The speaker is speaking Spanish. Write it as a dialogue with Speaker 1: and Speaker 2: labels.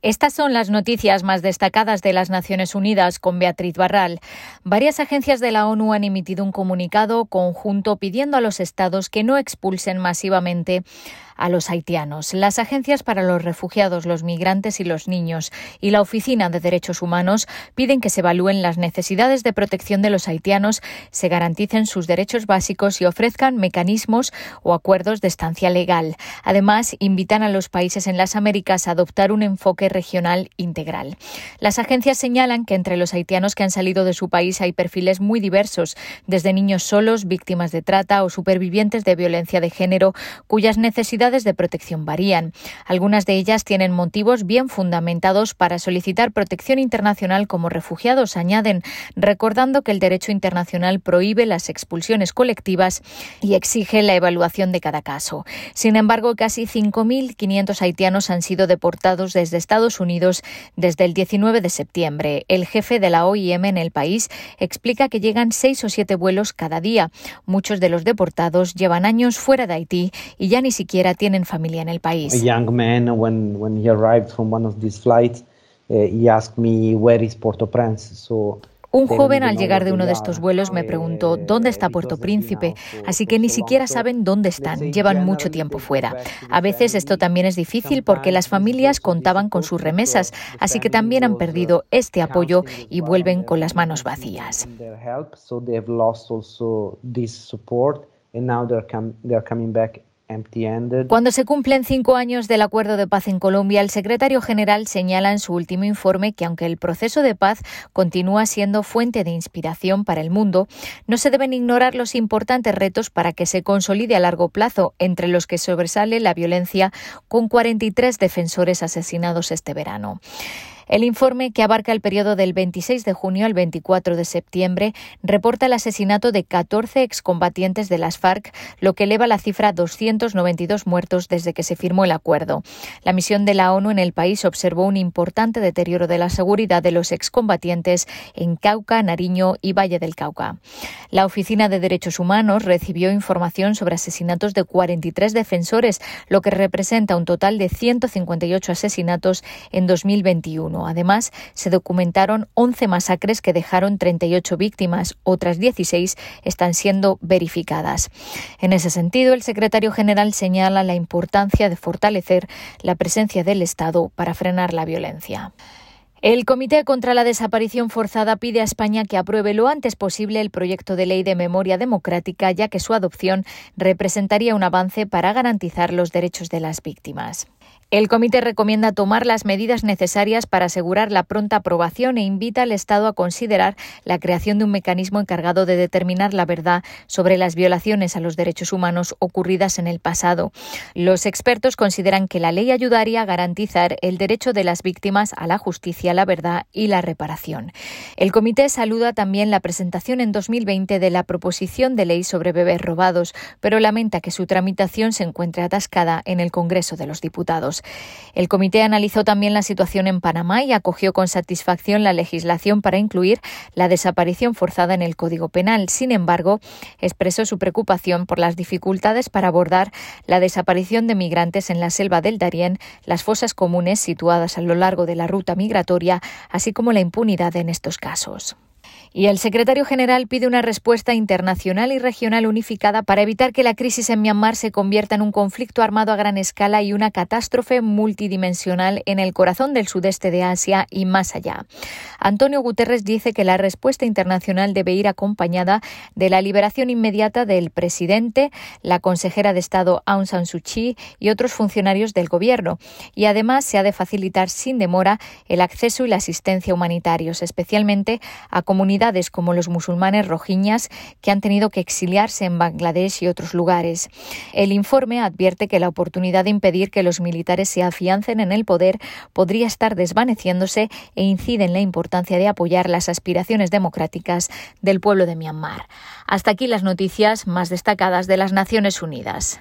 Speaker 1: Estas son las noticias más destacadas de las Naciones Unidas con Beatriz Barral. Varias agencias de la ONU han emitido un comunicado conjunto pidiendo a los estados que no expulsen masivamente a los haitianos. Las agencias para los refugiados, los migrantes y los niños y la Oficina de Derechos Humanos piden que se evalúen las necesidades de protección de los haitianos, se garanticen sus derechos básicos y ofrezcan mecanismos o acuerdos de estancia legal. Además, invitan a los países en las Américas a adoptar un enfoque regional integral. Las agencias señalan que entre los haitianos que han salido de su país hay perfiles muy diversos, desde niños solos, víctimas de trata o supervivientes de violencia de género, cuyas necesidades de protección varían. Algunas de ellas tienen motivos bien fundamentados para solicitar protección internacional como refugiados, añaden, recordando que el derecho internacional prohíbe las expulsiones colectivas y exige la evaluación de cada caso. Sin embargo, casi 5.500 haitianos han sido deportados desde Estados Unidos desde el 19 de septiembre. El jefe de la OIM en el país explica que llegan seis o siete vuelos cada día. Muchos de los deportados llevan años fuera de Haití y ya ni siquiera tienen familia en el país.
Speaker 2: A young man, when, when he arrived from one of these flights, uh, he asked me, where is Port-au-Prince?
Speaker 1: So un joven al llegar de uno de estos vuelos me preguntó dónde está Puerto Príncipe, así que ni siquiera saben dónde están, llevan mucho tiempo fuera. A veces esto también es difícil porque las familias contaban con sus remesas, así que también han perdido este apoyo y vuelven con las manos vacías. Cuando se cumplen cinco años del acuerdo de paz en Colombia, el secretario general señala en su último informe que aunque el proceso de paz continúa siendo fuente de inspiración para el mundo, no se deben ignorar los importantes retos para que se consolide a largo plazo, entre los que sobresale la violencia con 43 defensores asesinados este verano. El informe, que abarca el periodo del 26 de junio al 24 de septiembre, reporta el asesinato de 14 excombatientes de las FARC, lo que eleva la cifra a 292 muertos desde que se firmó el acuerdo. La misión de la ONU en el país observó un importante deterioro de la seguridad de los excombatientes en Cauca, Nariño y Valle del Cauca. La Oficina de Derechos Humanos recibió información sobre asesinatos de 43 defensores, lo que representa un total de 158 asesinatos en 2021. Además, se documentaron 11 masacres que dejaron 38 víctimas, otras 16 están siendo verificadas. En ese sentido, el secretario general señala la importancia de fortalecer la presencia del Estado para frenar la violencia. El Comité contra la Desaparición Forzada pide a España que apruebe lo antes posible el proyecto de ley de memoria democrática, ya que su adopción representaría un avance para garantizar los derechos de las víctimas. El comité recomienda tomar las medidas necesarias para asegurar la pronta aprobación e invita al Estado a considerar la creación de un mecanismo encargado de determinar la verdad sobre las violaciones a los derechos humanos ocurridas en el pasado. Los expertos consideran que la ley ayudaría a garantizar el derecho de las víctimas a la justicia, la verdad y la reparación. El comité saluda también la presentación en 2020 de la proposición de ley sobre bebés robados, pero lamenta que su tramitación se encuentre atascada en el Congreso de los Diputados. El comité analizó también la situación en Panamá y acogió con satisfacción la legislación para incluir la desaparición forzada en el Código Penal. Sin embargo, expresó su preocupación por las dificultades para abordar la desaparición de migrantes en la selva del Darién, las fosas comunes situadas a lo largo de la ruta migratoria, así como la impunidad en estos casos. Y el secretario general pide una respuesta internacional y regional unificada para evitar que la crisis en Myanmar se convierta en un conflicto armado a gran escala y una catástrofe multidimensional en el corazón del sudeste de Asia y más allá. Antonio Guterres dice que la respuesta internacional debe ir acompañada de la liberación inmediata del presidente, la consejera de Estado Aung San Suu Kyi y otros funcionarios del gobierno. Y además se ha de facilitar sin demora el acceso y la asistencia humanitarios, especialmente a comunidades como los musulmanes rojiñas que han tenido que exiliarse en Bangladesh y otros lugares. El informe advierte que la oportunidad de impedir que los militares se afiancen en el poder podría estar desvaneciéndose e incide en la importancia de apoyar las aspiraciones democráticas del pueblo de Myanmar. Hasta aquí las noticias más destacadas de las Naciones Unidas.